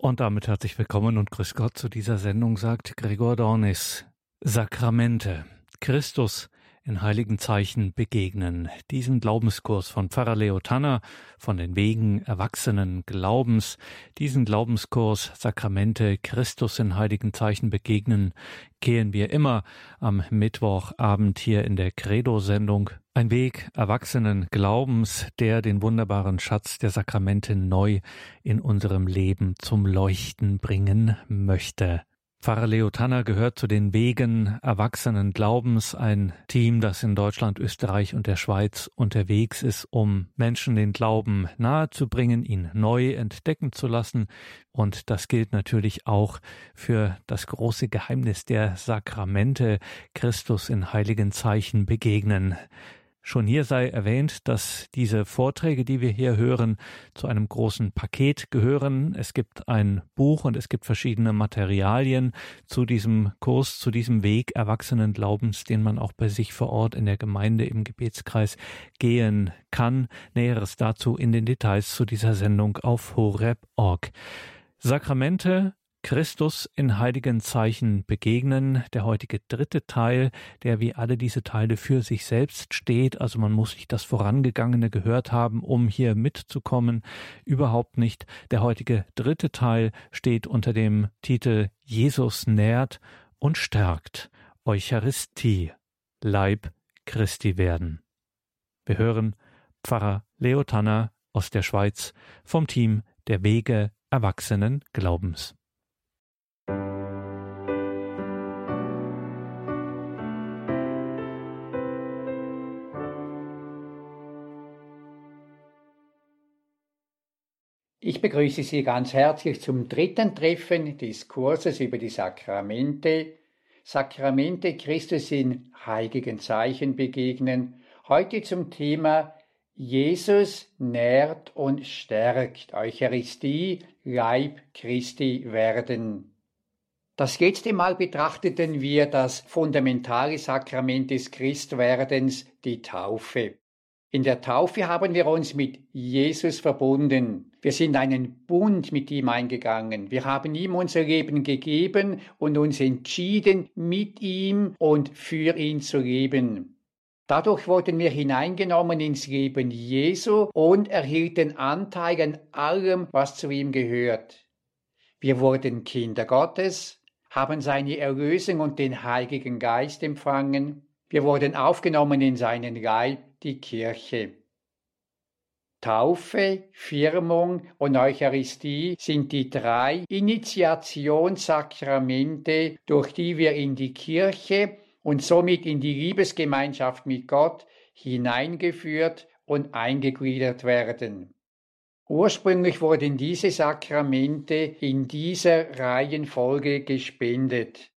Und damit herzlich willkommen und grüß Gott zu dieser Sendung, sagt Gregor Dornis. Sakramente. Christus in heiligen Zeichen begegnen. Diesen Glaubenskurs von Pfarrer Leo Tanner von den Wegen erwachsenen Glaubens, diesen Glaubenskurs Sakramente Christus in heiligen Zeichen begegnen, gehen wir immer am Mittwochabend hier in der Credo-Sendung. Ein Weg erwachsenen Glaubens, der den wunderbaren Schatz der Sakramente neu in unserem Leben zum Leuchten bringen möchte. Pfarrer Leo Tanner gehört zu den Wegen erwachsenen Glaubens, ein Team, das in Deutschland, Österreich und der Schweiz unterwegs ist, um Menschen den Glauben nahezubringen, ihn neu entdecken zu lassen. Und das gilt natürlich auch für das große Geheimnis der Sakramente, Christus in heiligen Zeichen begegnen. Schon hier sei erwähnt, dass diese Vorträge, die wir hier hören, zu einem großen Paket gehören. Es gibt ein Buch und es gibt verschiedene Materialien zu diesem Kurs, zu diesem Weg Erwachsenen Glaubens, den man auch bei sich vor Ort in der Gemeinde im Gebetskreis gehen kann. Näheres dazu in den Details zu dieser Sendung auf horeb.org. Sakramente Christus in heiligen Zeichen begegnen. Der heutige dritte Teil, der wie alle diese Teile für sich selbst steht. Also man muss sich das Vorangegangene gehört haben, um hier mitzukommen. Überhaupt nicht. Der heutige dritte Teil steht unter dem Titel Jesus nährt und stärkt. Eucharistie. Leib Christi werden. Wir hören Pfarrer Leo Tanner aus der Schweiz vom Team der Wege Erwachsenen Glaubens. Ich begrüße Sie ganz herzlich zum dritten Treffen des Kurses über die Sakramente. Sakramente Christus in heiligen Zeichen begegnen. Heute zum Thema Jesus nährt und stärkt Eucharistie, Leib Christi werden. Das letzte Mal betrachteten wir das fundamentale Sakrament des Christwerdens, die Taufe. In der Taufe haben wir uns mit Jesus verbunden. Wir sind einen Bund mit ihm eingegangen. Wir haben ihm unser Leben gegeben und uns entschieden, mit ihm und für ihn zu leben. Dadurch wurden wir hineingenommen ins Leben Jesu und erhielten Anteil an allem, was zu ihm gehört. Wir wurden Kinder Gottes, haben seine Erlösung und den Heiligen Geist empfangen. Wir wurden aufgenommen in seinen Leib die Kirche. Taufe, Firmung und Eucharistie sind die drei Initiationssakramente, durch die wir in die Kirche und somit in die Liebesgemeinschaft mit Gott hineingeführt und eingegliedert werden. Ursprünglich wurden diese Sakramente in dieser Reihenfolge gespendet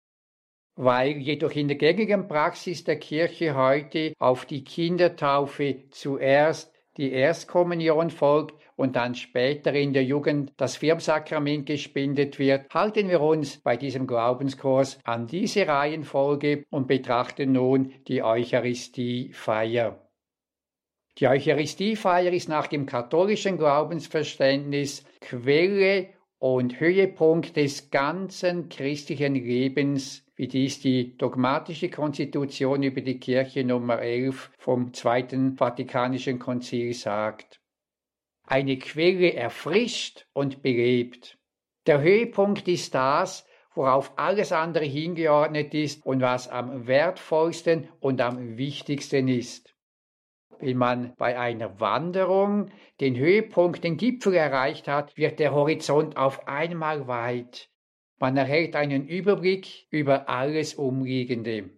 weil jedoch in der gängigen Praxis der Kirche heute auf die Kindertaufe zuerst die Erstkommunion folgt und dann später in der Jugend das Firmsakrament gespendet wird, halten wir uns bei diesem Glaubenskurs an diese Reihenfolge und betrachten nun die Eucharistiefeier. Die Eucharistiefeier ist nach dem katholischen Glaubensverständnis Quelle und Höhepunkt des ganzen christlichen Lebens wie dies die dogmatische Konstitution über die Kirche Nummer 11 vom Zweiten Vatikanischen Konzil sagt. Eine Quelle erfrischt und belebt. Der Höhepunkt ist das, worauf alles andere hingeordnet ist und was am wertvollsten und am wichtigsten ist. Wenn man bei einer Wanderung den Höhepunkt, den Gipfel erreicht hat, wird der Horizont auf einmal weit. Man erhält einen Überblick über alles Umliegende.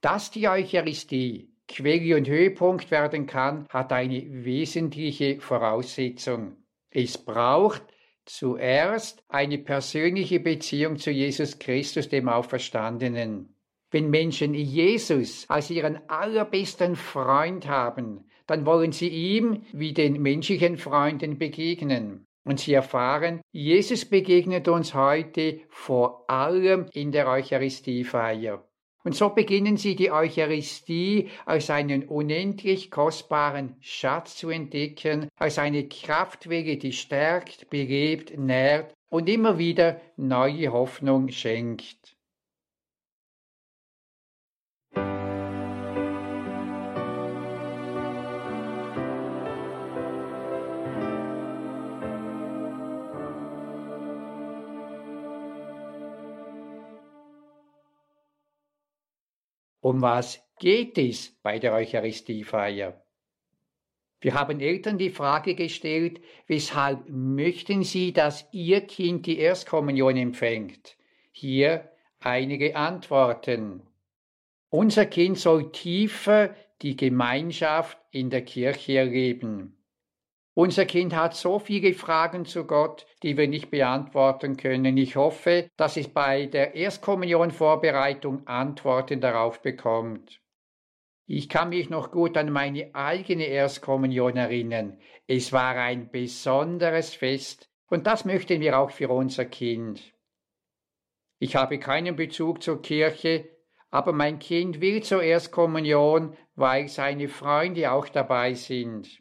Dass die Eucharistie Quelle und Höhepunkt werden kann, hat eine wesentliche Voraussetzung. Es braucht zuerst eine persönliche Beziehung zu Jesus Christus, dem Auferstandenen. Wenn Menschen Jesus als ihren allerbesten Freund haben, dann wollen sie ihm wie den menschlichen Freunden begegnen. Und sie erfahren, Jesus begegnet uns heute vor allem in der Eucharistiefeier. Und so beginnen sie die Eucharistie als einen unendlich kostbaren Schatz zu entdecken, als eine Kraftwege, die stärkt, belebt, nährt und immer wieder neue Hoffnung schenkt. Um was geht es bei der Eucharistiefeier? Wir haben Eltern die Frage gestellt, weshalb möchten Sie, dass Ihr Kind die Erstkommunion empfängt? Hier einige Antworten. Unser Kind soll tiefer die Gemeinschaft in der Kirche erleben. Unser Kind hat so viele Fragen zu Gott, die wir nicht beantworten können. Ich hoffe, dass es bei der Erstkommunionvorbereitung Antworten darauf bekommt. Ich kann mich noch gut an meine eigene Erstkommunion erinnern. Es war ein besonderes Fest und das möchten wir auch für unser Kind. Ich habe keinen Bezug zur Kirche, aber mein Kind will zur Erstkommunion, weil seine Freunde auch dabei sind.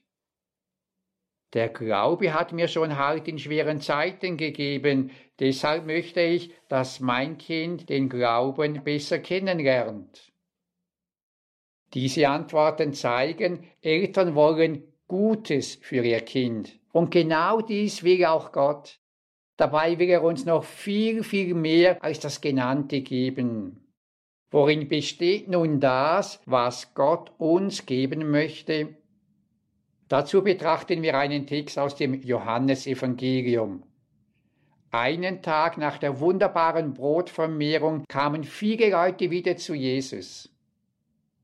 Der Glaube hat mir schon Halt in schweren Zeiten gegeben, deshalb möchte ich, dass mein Kind den Glauben besser kennenlernt. Diese Antworten zeigen, Eltern wollen Gutes für ihr Kind. Und genau dies will auch Gott. Dabei will er uns noch viel, viel mehr als das Genannte geben. Worin besteht nun das, was Gott uns geben möchte? Dazu betrachten wir einen Text aus dem Johannesevangelium. Einen Tag nach der wunderbaren Brotvermehrung kamen viele Leute wieder zu Jesus.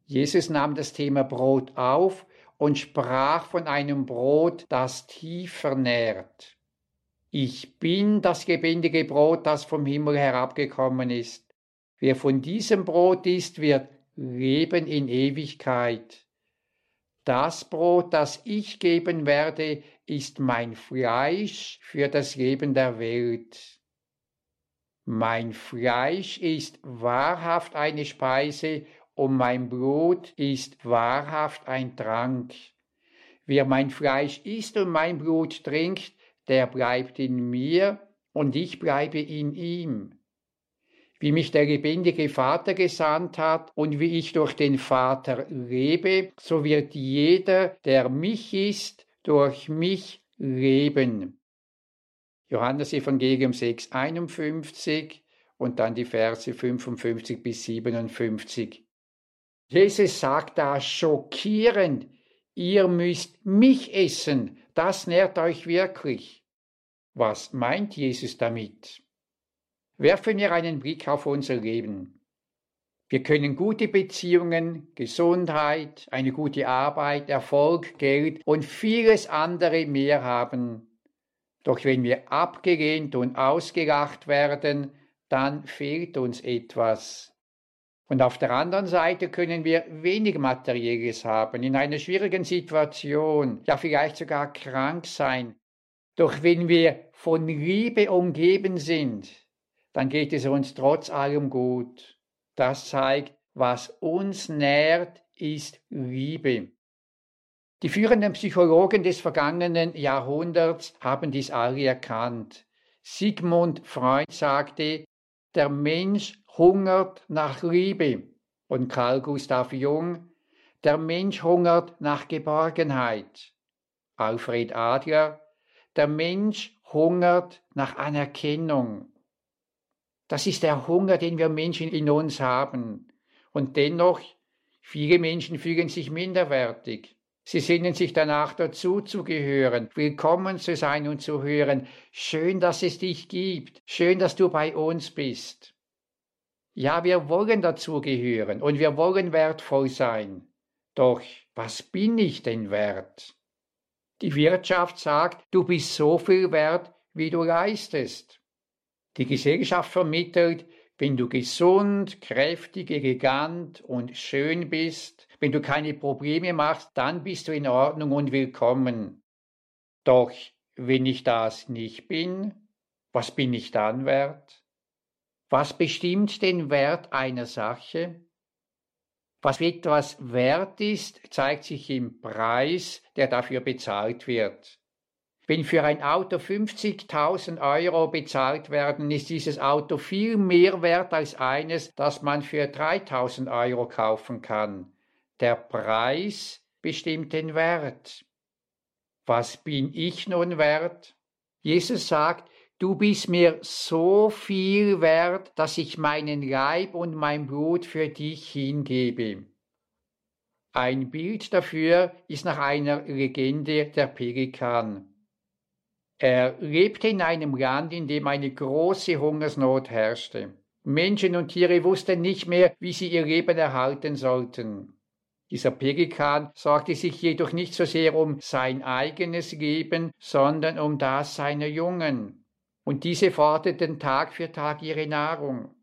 Jesus nahm das Thema Brot auf und sprach von einem Brot, das tief vernährt. Ich bin das lebendige Brot, das vom Himmel herabgekommen ist. Wer von diesem Brot isst, wird leben in Ewigkeit. Das Brot, das ich geben werde, ist mein Fleisch für das Leben der Welt. Mein Fleisch ist wahrhaft eine Speise und mein Blut ist wahrhaft ein Trank. Wer mein Fleisch isst und mein Blut trinkt, der bleibt in mir und ich bleibe in ihm wie mich der lebendige Vater gesandt hat und wie ich durch den Vater lebe, so wird jeder, der mich ist, durch mich leben. Johannes Evangelium 6, 51 und dann die Verse 55 bis 57. Jesus sagt da schockierend, ihr müsst mich essen, das nährt euch wirklich. Was meint Jesus damit? Werfen wir einen Blick auf unser Leben. Wir können gute Beziehungen, Gesundheit, eine gute Arbeit, Erfolg, Geld und vieles andere mehr haben. Doch wenn wir abgelehnt und ausgelacht werden, dann fehlt uns etwas. Und auf der anderen Seite können wir wenig Materielles haben, in einer schwierigen Situation, ja vielleicht sogar krank sein. Doch wenn wir von Liebe umgeben sind, dann geht es uns trotz allem gut. Das zeigt, was uns nährt, ist Liebe. Die führenden Psychologen des vergangenen Jahrhunderts haben dies alle erkannt. Sigmund Freud sagte, der Mensch hungert nach Liebe. Und Carl Gustav Jung, der Mensch hungert nach Geborgenheit. Alfred Adler, der Mensch hungert nach Anerkennung. Das ist der Hunger, den wir Menschen in uns haben. Und dennoch, viele Menschen fühlen sich minderwertig. Sie sehnen sich danach dazu zu gehören, willkommen zu sein und zu hören. Schön, dass es dich gibt. Schön, dass du bei uns bist. Ja, wir wollen dazugehören und wir wollen wertvoll sein. Doch was bin ich denn wert? Die Wirtschaft sagt, du bist so viel wert, wie du leistest. Die Gesellschaft vermittelt, wenn du gesund, kräftig, elegant und schön bist, wenn du keine Probleme machst, dann bist du in Ordnung und willkommen. Doch wenn ich das nicht bin, was bin ich dann wert? Was bestimmt den Wert einer Sache? Was etwas wert ist, zeigt sich im Preis, der dafür bezahlt wird. Wenn für ein Auto 50.000 Euro bezahlt werden, ist dieses Auto viel mehr wert als eines, das man für 3.000 Euro kaufen kann. Der Preis bestimmt den Wert. Was bin ich nun wert? Jesus sagt, du bist mir so viel wert, dass ich meinen Leib und mein Blut für dich hingebe. Ein Bild dafür ist nach einer Legende der Pelikan. Er lebte in einem Land, in dem eine große Hungersnot herrschte. Menschen und Tiere wussten nicht mehr, wie sie ihr Leben erhalten sollten. Dieser Pelikan sorgte sich jedoch nicht so sehr um sein eigenes Leben, sondern um das seiner Jungen. Und diese forderten Tag für Tag ihre Nahrung.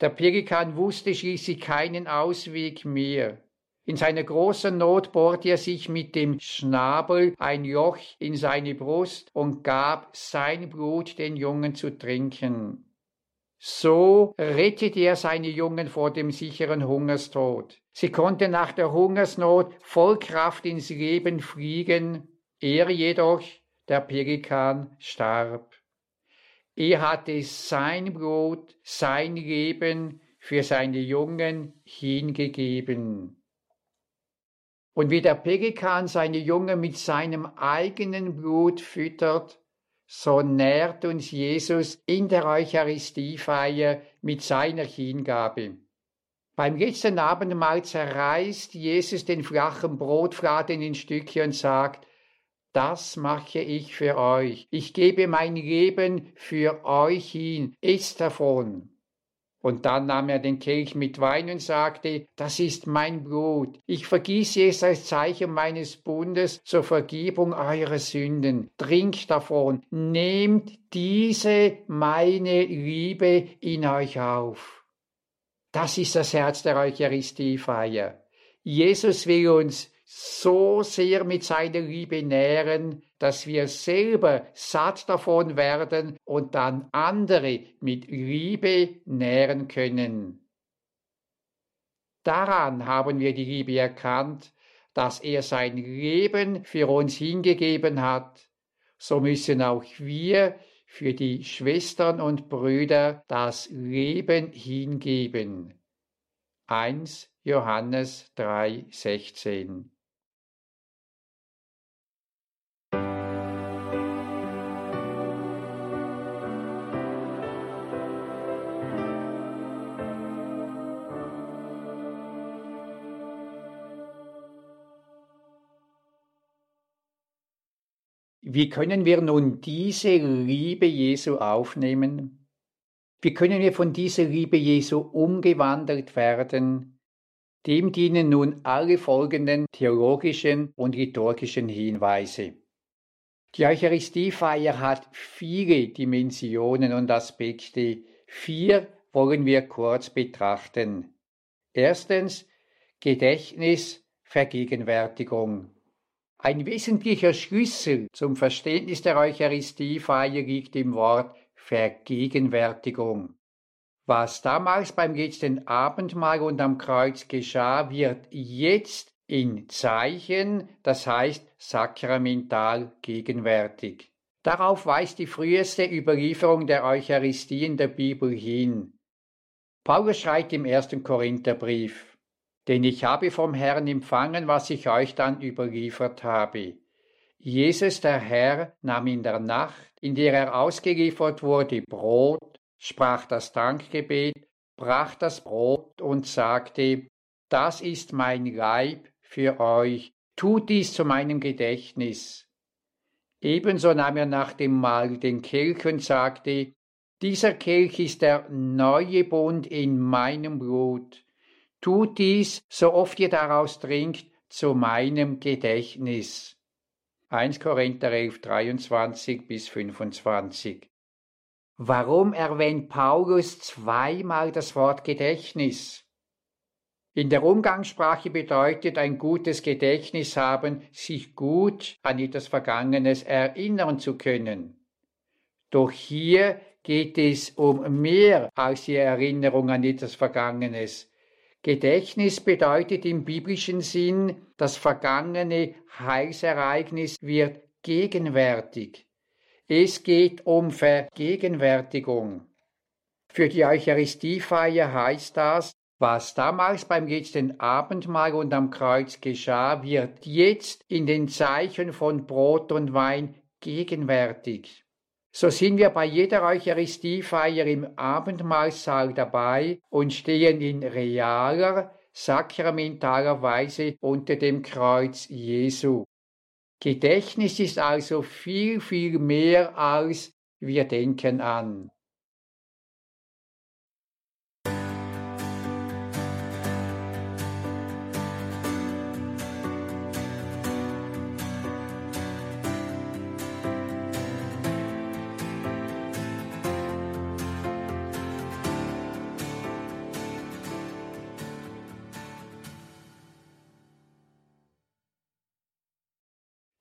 Der Pelikan wusste schließlich keinen Ausweg mehr. In seiner großen Not bohrte er sich mit dem Schnabel ein Loch in seine Brust und gab sein Blut den Jungen zu trinken. So rettete er seine Jungen vor dem sicheren Hungerstod. Sie konnten nach der Hungersnot voll Kraft ins Leben fliegen, er jedoch, der Pelikan, starb. Er hatte sein Blut, sein Leben für seine Jungen hingegeben. Und wie der Pelikan seine Jungen mit seinem eigenen Blut füttert, so nährt uns Jesus in der Eucharistiefeier mit seiner Hingabe. Beim letzten Abendmahl zerreißt Jesus den flachen Brotfladen in Stücke und sagt, das mache ich für euch. Ich gebe mein Leben für euch hin. Isst davon. Und dann nahm er den Kelch mit Wein und sagte, das ist mein Blut. Ich vergieße es als Zeichen meines Bundes zur Vergebung eurer Sünden. Trinkt davon, nehmt diese meine Liebe in euch auf. Das ist das Herz der Eucharistiefeier. Jesus will uns so sehr mit seiner Liebe nähren, dass wir selber satt davon werden und dann andere mit Liebe nähren können. Daran haben wir die Liebe erkannt, dass er sein Leben für uns hingegeben hat, so müssen auch wir für die Schwestern und Brüder das Leben hingeben. 1 Johannes 3, Wie können wir nun diese Liebe Jesu aufnehmen? Wie können wir von dieser Liebe Jesu umgewandelt werden? Dem dienen nun alle folgenden theologischen und liturgischen Hinweise. Die Eucharistiefeier hat viele Dimensionen und Aspekte. Vier wollen wir kurz betrachten. Erstens Gedächtnis, Vergegenwärtigung. Ein wesentlicher Schlüssel zum Verständnis der Eucharistiefeier liegt im Wort Vergegenwärtigung. Was damals beim letzten Abendmahl und am Kreuz geschah, wird jetzt in Zeichen, das heißt sakramental gegenwärtig. Darauf weist die früheste Überlieferung der Eucharistie in der Bibel hin. Paulus schreibt im ersten Korintherbrief, denn ich habe vom Herrn empfangen, was ich euch dann überliefert habe. Jesus der Herr nahm in der Nacht, in der er ausgeliefert wurde, Brot, sprach das Dankgebet, brach das Brot und sagte, das ist mein Leib für euch, tut dies zu meinem Gedächtnis. Ebenso nahm er nach dem Mahl den Kelch und sagte, dieser Kelch ist der neue Bund in meinem Blut Tut dies, so oft ihr daraus trinkt, zu meinem Gedächtnis. 1 Korinther 11, 23 bis 25. Warum erwähnt Paulus zweimal das Wort Gedächtnis? In der Umgangssprache bedeutet ein gutes Gedächtnis haben, sich gut an etwas Vergangenes erinnern zu können. Doch hier geht es um mehr als die Erinnerung an etwas Vergangenes. Gedächtnis bedeutet im biblischen Sinn, das vergangene Heilsereignis wird gegenwärtig. Es geht um Vergegenwärtigung. Für die Eucharistiefeier heißt das, was damals beim letzten Abendmahl und am Kreuz geschah, wird jetzt in den Zeichen von Brot und Wein gegenwärtig. So sind wir bei jeder Eucharistiefeier im Abendmahlsaal dabei und stehen in realer, sakramentaler Weise unter dem Kreuz Jesu. Gedächtnis ist also viel, viel mehr als wir denken an.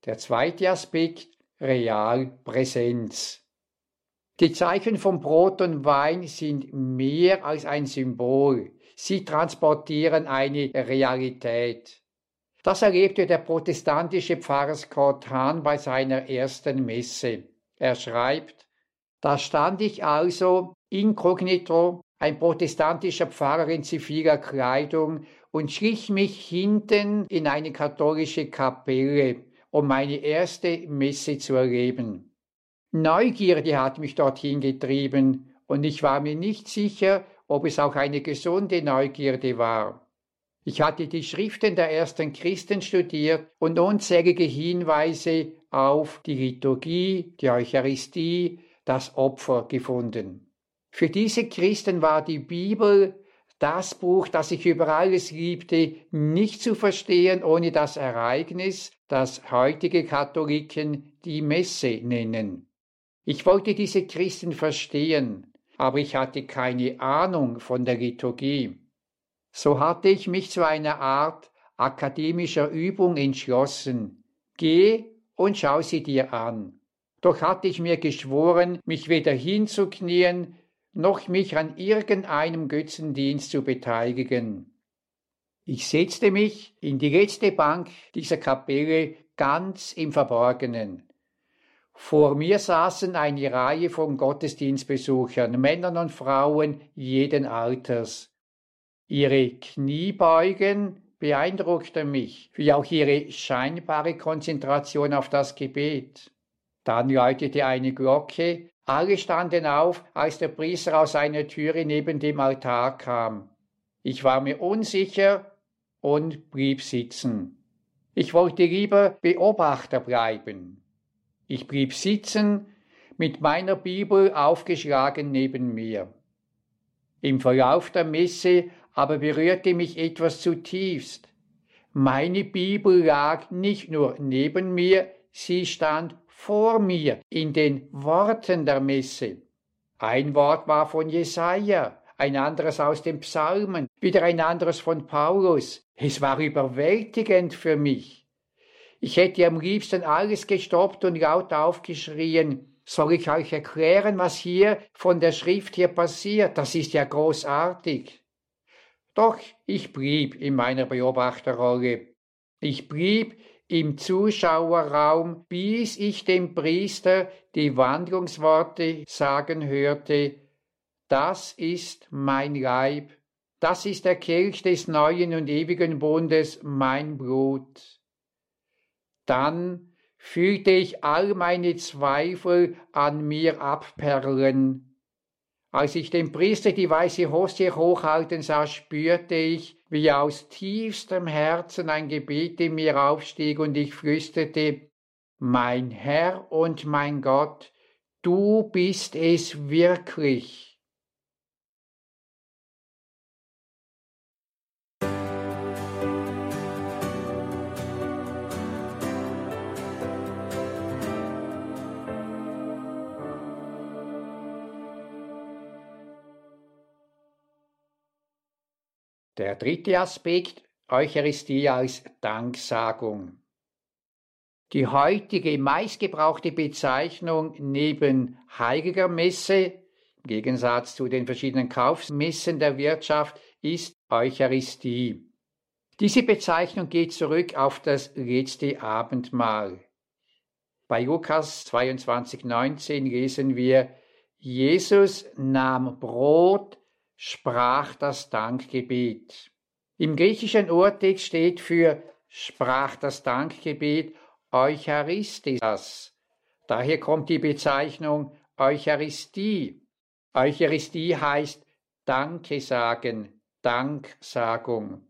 Der zweite Aspekt, Realpräsenz. Die Zeichen von Brot und Wein sind mehr als ein Symbol. Sie transportieren eine Realität. Das erlebte der protestantische Pfarrer Scott Hahn bei seiner ersten Messe. Er schreibt, da stand ich also inkognito, ein protestantischer Pfarrer in ziviler Kleidung, und schlich mich hinten in eine katholische Kapelle, um meine erste Messe zu erleben. Neugierde hat mich dorthin getrieben, und ich war mir nicht sicher, ob es auch eine gesunde Neugierde war. Ich hatte die Schriften der ersten Christen studiert und unzählige Hinweise auf die Liturgie, die Eucharistie, das Opfer gefunden. Für diese Christen war die Bibel das Buch, das ich über alles liebte, nicht zu verstehen ohne das Ereignis, das heutige Katholiken die Messe nennen. Ich wollte diese Christen verstehen, aber ich hatte keine Ahnung von der Liturgie. So hatte ich mich zu einer Art akademischer Übung entschlossen. Geh und schau sie dir an. Doch hatte ich mir geschworen, mich weder hinzuknien noch mich an irgendeinem Götzendienst zu beteiligen. Ich setzte mich in die letzte Bank dieser Kapelle ganz im Verborgenen. Vor mir saßen eine Reihe von Gottesdienstbesuchern, Männern und Frauen jeden Alters. Ihre Kniebeugen beeindruckten mich, wie auch ihre scheinbare Konzentration auf das Gebet. Dann läutete eine Glocke, alle standen auf, als der Priester aus einer Türe neben dem Altar kam. Ich war mir unsicher und blieb sitzen. Ich wollte lieber Beobachter bleiben. Ich blieb sitzen, mit meiner Bibel aufgeschlagen neben mir. Im Verlauf der Messe aber berührte mich etwas zutiefst. Meine Bibel lag nicht nur neben mir, sie stand vor mir in den Worten der Messe. Ein Wort war von Jesaja, ein anderes aus den Psalmen, wieder ein anderes von Paulus. Es war überwältigend für mich. Ich hätte am liebsten alles gestoppt und laut aufgeschrien, soll ich euch erklären, was hier von der Schrift hier passiert? Das ist ja großartig. Doch ich blieb in meiner Beobachterrolle. Ich blieb im Zuschauerraum, bis ich dem Priester die Wandlungsworte sagen hörte, das ist mein Leib, das ist der Kelch des neuen und ewigen Bundes, mein Blut. Dann fühlte ich all meine Zweifel an mir abperlen, als ich den Priester die weiße Hostie hochhalten sah, spürte ich, wie aus tiefstem Herzen ein Gebet in mir aufstieg und ich flüsterte, Mein Herr und mein Gott, du bist es wirklich. Der dritte Aspekt, Eucharistie als Danksagung. Die heutige meistgebrauchte Bezeichnung neben heiliger Messe, im Gegensatz zu den verschiedenen Kaufmessen der Wirtschaft, ist Eucharistie. Diese Bezeichnung geht zurück auf das letzte Abendmahl. Bei Lukas 22, 19 lesen wir, Jesus nahm Brot, sprach das Dankgebet. Im griechischen Urtext steht für sprach das Dankgebet Eucharistas. Daher kommt die Bezeichnung Eucharistie. Eucharistie heißt Danke sagen, Danksagung.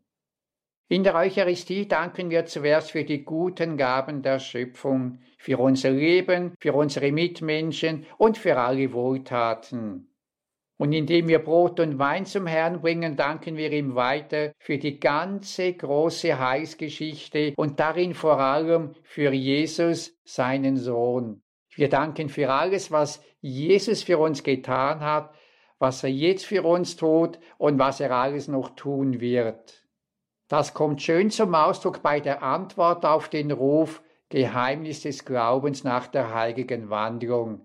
In der Eucharistie danken wir zuerst für die guten Gaben der Schöpfung, für unser Leben, für unsere Mitmenschen und für alle Wohltaten. Und indem wir Brot und Wein zum Herrn bringen, danken wir ihm weiter für die ganze große Heilsgeschichte und darin vor allem für Jesus, seinen Sohn. Wir danken für alles, was Jesus für uns getan hat, was er jetzt für uns tut und was er alles noch tun wird. Das kommt schön zum Ausdruck bei der Antwort auf den Ruf Geheimnis des Glaubens nach der heiligen Wandlung.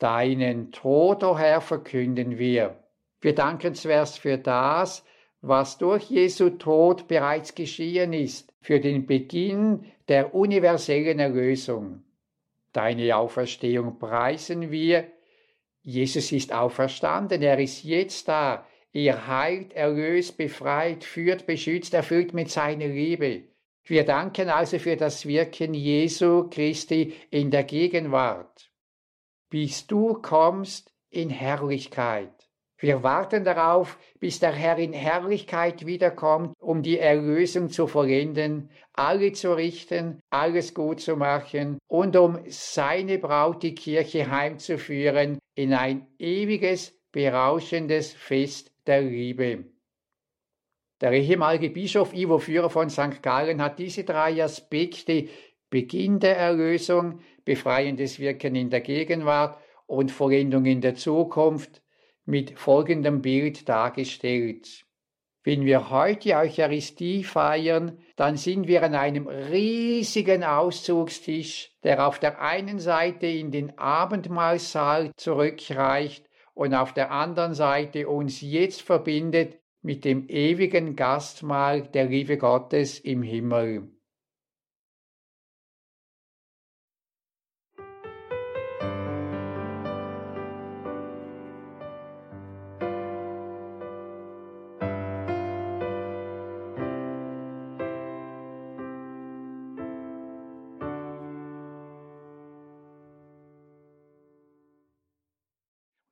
Deinen Tod, o oh Herr, verkünden wir. Wir danken zuerst für das, was durch Jesu Tod bereits geschehen ist, für den Beginn der universellen Erlösung. Deine Auferstehung preisen wir. Jesus ist auferstanden, er ist jetzt da, Ihr heilt, erlöst, befreit, führt, beschützt, erfüllt mit seiner Liebe. Wir danken also für das Wirken Jesu Christi in der Gegenwart. Bis du kommst in Herrlichkeit. Wir warten darauf, bis der Herr in Herrlichkeit wiederkommt, um die Erlösung zu vollenden, alle zu richten, alles gut zu machen und um seine Braut, die Kirche, heimzuführen in ein ewiges, berauschendes Fest der Liebe. Der ehemalige Bischof Ivo Führer von St. Gallen hat diese drei Aspekte Beginn der Erlösung, befreiendes Wirken in der Gegenwart und Vollendung in der Zukunft mit folgendem Bild dargestellt. Wenn wir heute Eucharistie feiern, dann sind wir an einem riesigen Auszugstisch, der auf der einen Seite in den Abendmahlsaal zurückreicht und auf der anderen Seite uns jetzt verbindet mit dem ewigen Gastmahl der Liebe Gottes im Himmel.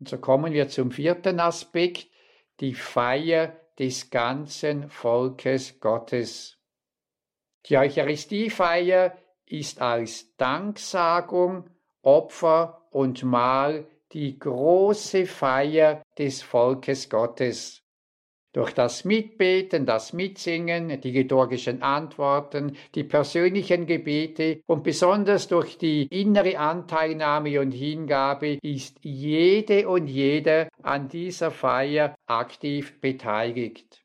So kommen wir zum vierten Aspekt, die Feier des ganzen Volkes Gottes. Die Eucharistiefeier ist als Danksagung, Opfer und Mahl die große Feier des Volkes Gottes. Durch das Mitbeten, das Mitsingen, die liturgischen Antworten, die persönlichen Gebete und besonders durch die innere Anteilnahme und Hingabe ist jede und jeder an dieser Feier aktiv beteiligt.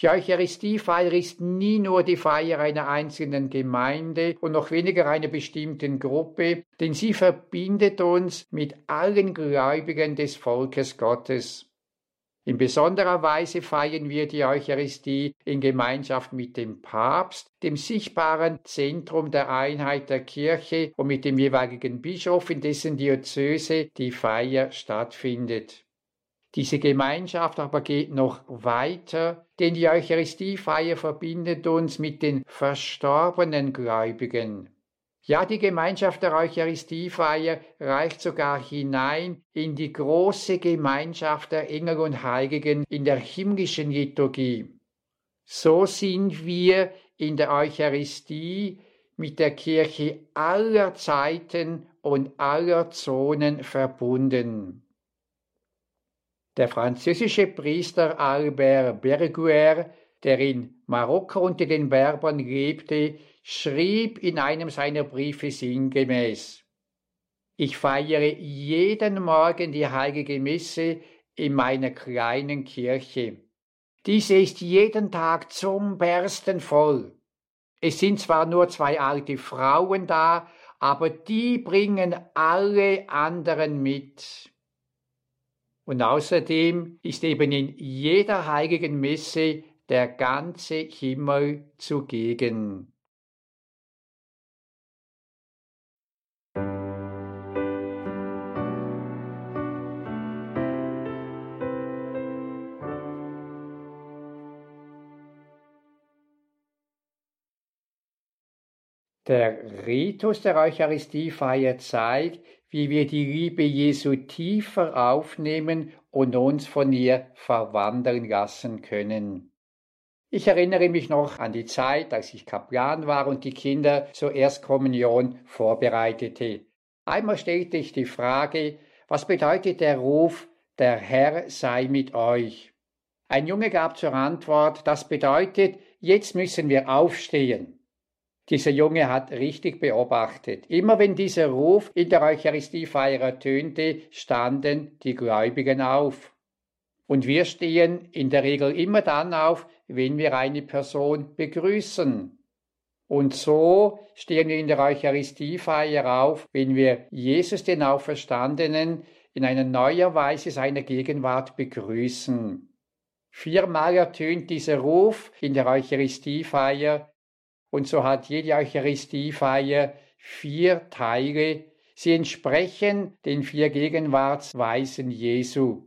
Die Eucharistiefeier ist nie nur die Feier einer einzelnen Gemeinde und noch weniger einer bestimmten Gruppe, denn sie verbindet uns mit allen Gläubigen des Volkes Gottes. In besonderer Weise feiern wir die Eucharistie in Gemeinschaft mit dem Papst, dem sichtbaren Zentrum der Einheit der Kirche und mit dem jeweiligen Bischof, in dessen Diözese die Feier stattfindet. Diese Gemeinschaft aber geht noch weiter, denn die Eucharistiefeier verbindet uns mit den verstorbenen Gläubigen. Ja, die Gemeinschaft der Eucharistiefeier reicht sogar hinein in die große Gemeinschaft der Engel und Heiligen in der himmlischen Liturgie. So sind wir in der Eucharistie mit der Kirche aller Zeiten und aller Zonen verbunden. Der französische Priester Albert Berguer, der in Marokko unter den Berbern lebte, schrieb in einem seiner Briefe sinngemäß Ich feiere jeden Morgen die heilige Messe in meiner kleinen Kirche. Diese ist jeden Tag zum Bersten voll. Es sind zwar nur zwei alte Frauen da, aber die bringen alle anderen mit. Und außerdem ist eben in jeder heiligen Messe der ganze Himmel zugegen. Der Ritus der Eucharistiefeier zeigt, wie wir die Liebe Jesu tiefer aufnehmen und uns von ihr verwandeln lassen können. Ich erinnere mich noch an die Zeit, als ich Kaplan war und die Kinder zur Erstkommunion vorbereitete. Einmal stellte ich die Frage, was bedeutet der Ruf, der Herr sei mit euch? Ein Junge gab zur Antwort, das bedeutet, jetzt müssen wir aufstehen. Dieser Junge hat richtig beobachtet. Immer wenn dieser Ruf in der Eucharistiefeier ertönte, standen die Gläubigen auf. Und wir stehen in der Regel immer dann auf, wenn wir eine Person begrüßen. Und so stehen wir in der Eucharistiefeier auf, wenn wir Jesus den Auferstandenen in einer neuer Weise seiner Gegenwart begrüßen. Viermal ertönt dieser Ruf in der Eucharistiefeier und so hat jede Eucharistiefeier vier Teile. Sie entsprechen den vier Gegenwartsweisen Jesu.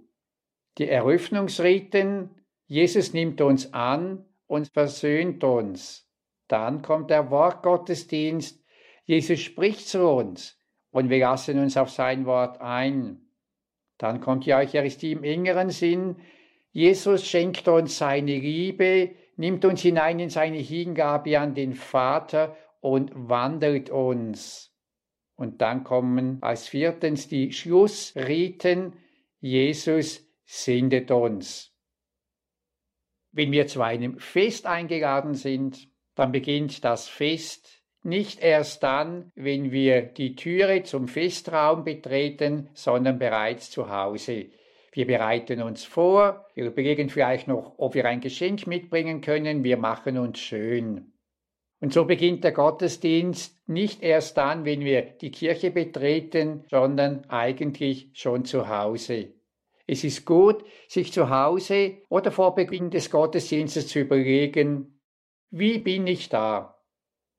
Die Eröffnungsriten, Jesus nimmt uns an und versöhnt uns. Dann kommt der Wortgottesdienst, Jesus spricht zu uns und wir lassen uns auf sein Wort ein. Dann kommt die Eucharistie im engeren Sinn, Jesus schenkt uns seine Liebe, nimmt uns hinein in seine Hingabe an den Vater und wandelt uns. Und dann kommen als viertens die Schlussriten. Jesus sendet uns. Wenn wir zu einem Fest eingeladen sind, dann beginnt das Fest nicht erst dann, wenn wir die Türe zum Festraum betreten, sondern bereits zu Hause. Wir bereiten uns vor, wir überlegen vielleicht noch, ob wir ein Geschenk mitbringen können, wir machen uns schön. Und so beginnt der Gottesdienst nicht erst dann, wenn wir die Kirche betreten, sondern eigentlich schon zu Hause. Es ist gut, sich zu Hause oder vor Beginn des Gottesdienstes zu überlegen, wie bin ich da?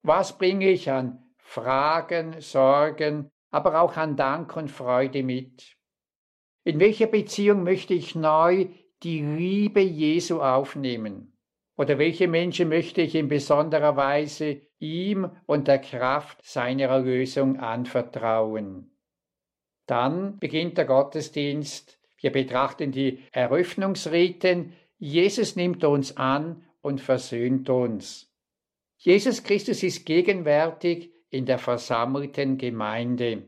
Was bringe ich an Fragen, Sorgen, aber auch an Dank und Freude mit? In welcher Beziehung möchte ich neu die Liebe Jesu aufnehmen? Oder welche Menschen möchte ich in besonderer Weise ihm und der Kraft seiner Erlösung anvertrauen? Dann beginnt der Gottesdienst. Wir betrachten die Eröffnungsriten. Jesus nimmt uns an und versöhnt uns. Jesus Christus ist gegenwärtig in der versammelten Gemeinde.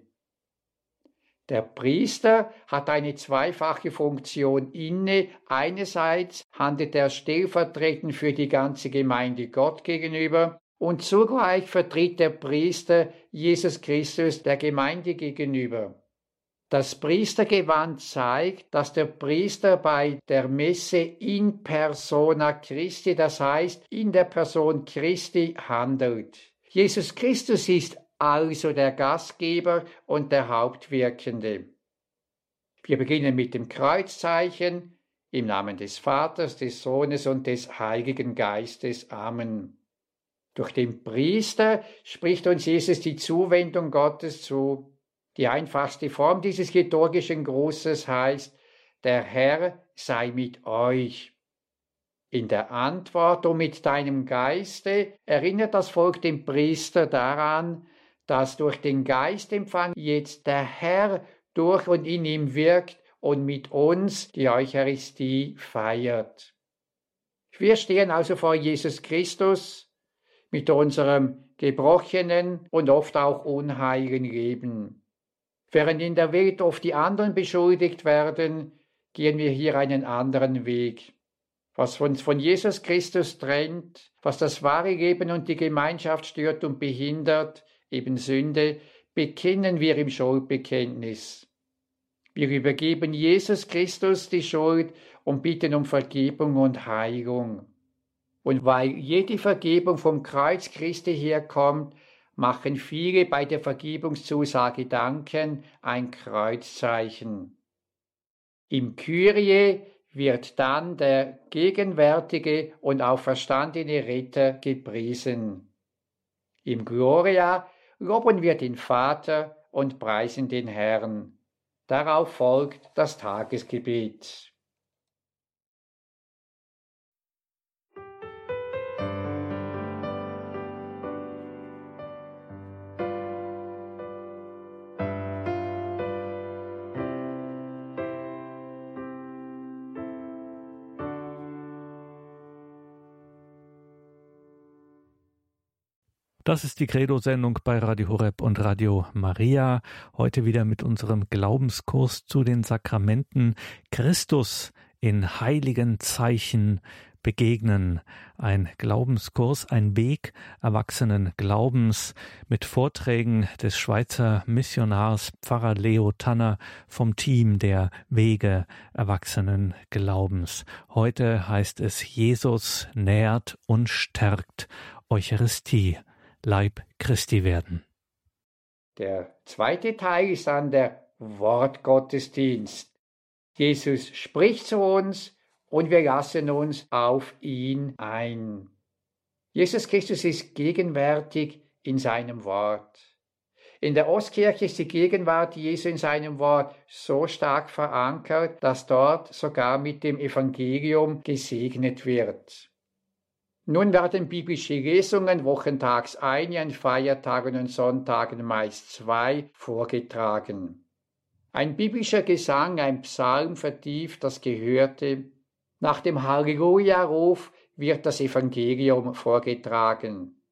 Der Priester hat eine zweifache Funktion inne. Einerseits handelt er stellvertretend für die ganze Gemeinde Gott gegenüber und zugleich vertritt der Priester Jesus Christus der Gemeinde gegenüber. Das Priestergewand zeigt, dass der Priester bei der Messe in persona Christi, das heißt in der Person Christi, handelt. Jesus Christus ist also der Gastgeber und der Hauptwirkende. Wir beginnen mit dem Kreuzzeichen im Namen des Vaters, des Sohnes und des Heiligen Geistes. Amen. Durch den Priester spricht uns Jesus die Zuwendung Gottes zu. Die einfachste Form dieses liturgischen Grußes heißt, der Herr sei mit euch. In der Antwort, um mit deinem Geiste, erinnert das Volk den Priester daran, dass durch den Geistempfang jetzt der Herr durch und in ihm wirkt und mit uns die Eucharistie feiert. Wir stehen also vor Jesus Christus mit unserem gebrochenen und oft auch unheiligen Leben. Während in der Welt oft die anderen beschuldigt werden, gehen wir hier einen anderen Weg. Was uns von Jesus Christus trennt, was das wahre Leben und die Gemeinschaft stört und behindert, eben Sünde, bekennen wir im Schuldbekenntnis. Wir übergeben Jesus Christus die Schuld und bitten um Vergebung und Heilung. Und weil jede Vergebung vom Kreuz Christi herkommt, machen viele bei der Vergebungszusage danken ein Kreuzzeichen. Im Kyrie wird dann der gegenwärtige und auferstandene Ritter gepriesen. Im Gloria loben wir den Vater und preisen den Herrn. Darauf folgt das Tagesgebet. Das ist die Credo-Sendung bei Radio Horeb und Radio Maria. Heute wieder mit unserem Glaubenskurs zu den Sakramenten Christus in heiligen Zeichen begegnen. Ein Glaubenskurs, ein Weg erwachsenen Glaubens mit Vorträgen des Schweizer Missionars Pfarrer Leo Tanner vom Team der Wege erwachsenen Glaubens. Heute heißt es Jesus nährt und stärkt Eucharistie. Leib Christi werden. Der zweite Teil ist dann der Wortgottesdienst. Jesus spricht zu uns und wir lassen uns auf ihn ein. Jesus Christus ist gegenwärtig in seinem Wort. In der Ostkirche ist die Gegenwart Jesu in seinem Wort so stark verankert, dass dort sogar mit dem Evangelium gesegnet wird. Nun werden biblische Lesungen wochentags ein, an Feiertagen und Sonntagen meist zwei ein biblischer Gesang, ein Psalm vertieft das Gehörte. Nach dem Halleluja-Ruf wird das Evangelium vorgetragen.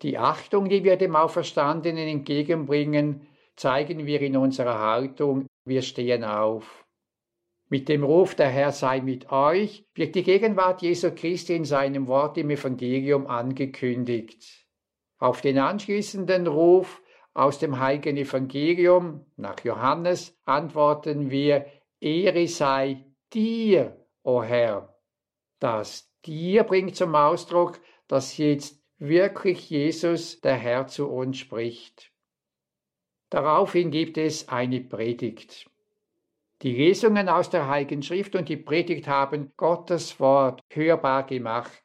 Die Achtung, die wir dem Auferstandenen entgegenbringen, zeigen wir in unserer Haltung. Wir stehen auf. Mit dem Ruf, der Herr sei mit euch, wird die Gegenwart Jesu Christi in seinem Wort im Evangelium angekündigt. Auf den anschließenden Ruf aus dem heiligen Evangelium nach Johannes antworten wir, Ehre sei dir, o Herr. Das dir bringt zum Ausdruck, dass jetzt wirklich Jesus, der Herr, zu uns spricht. Daraufhin gibt es eine Predigt. Die Lesungen aus der Heiligen Schrift und die Predigt haben Gottes Wort hörbar gemacht.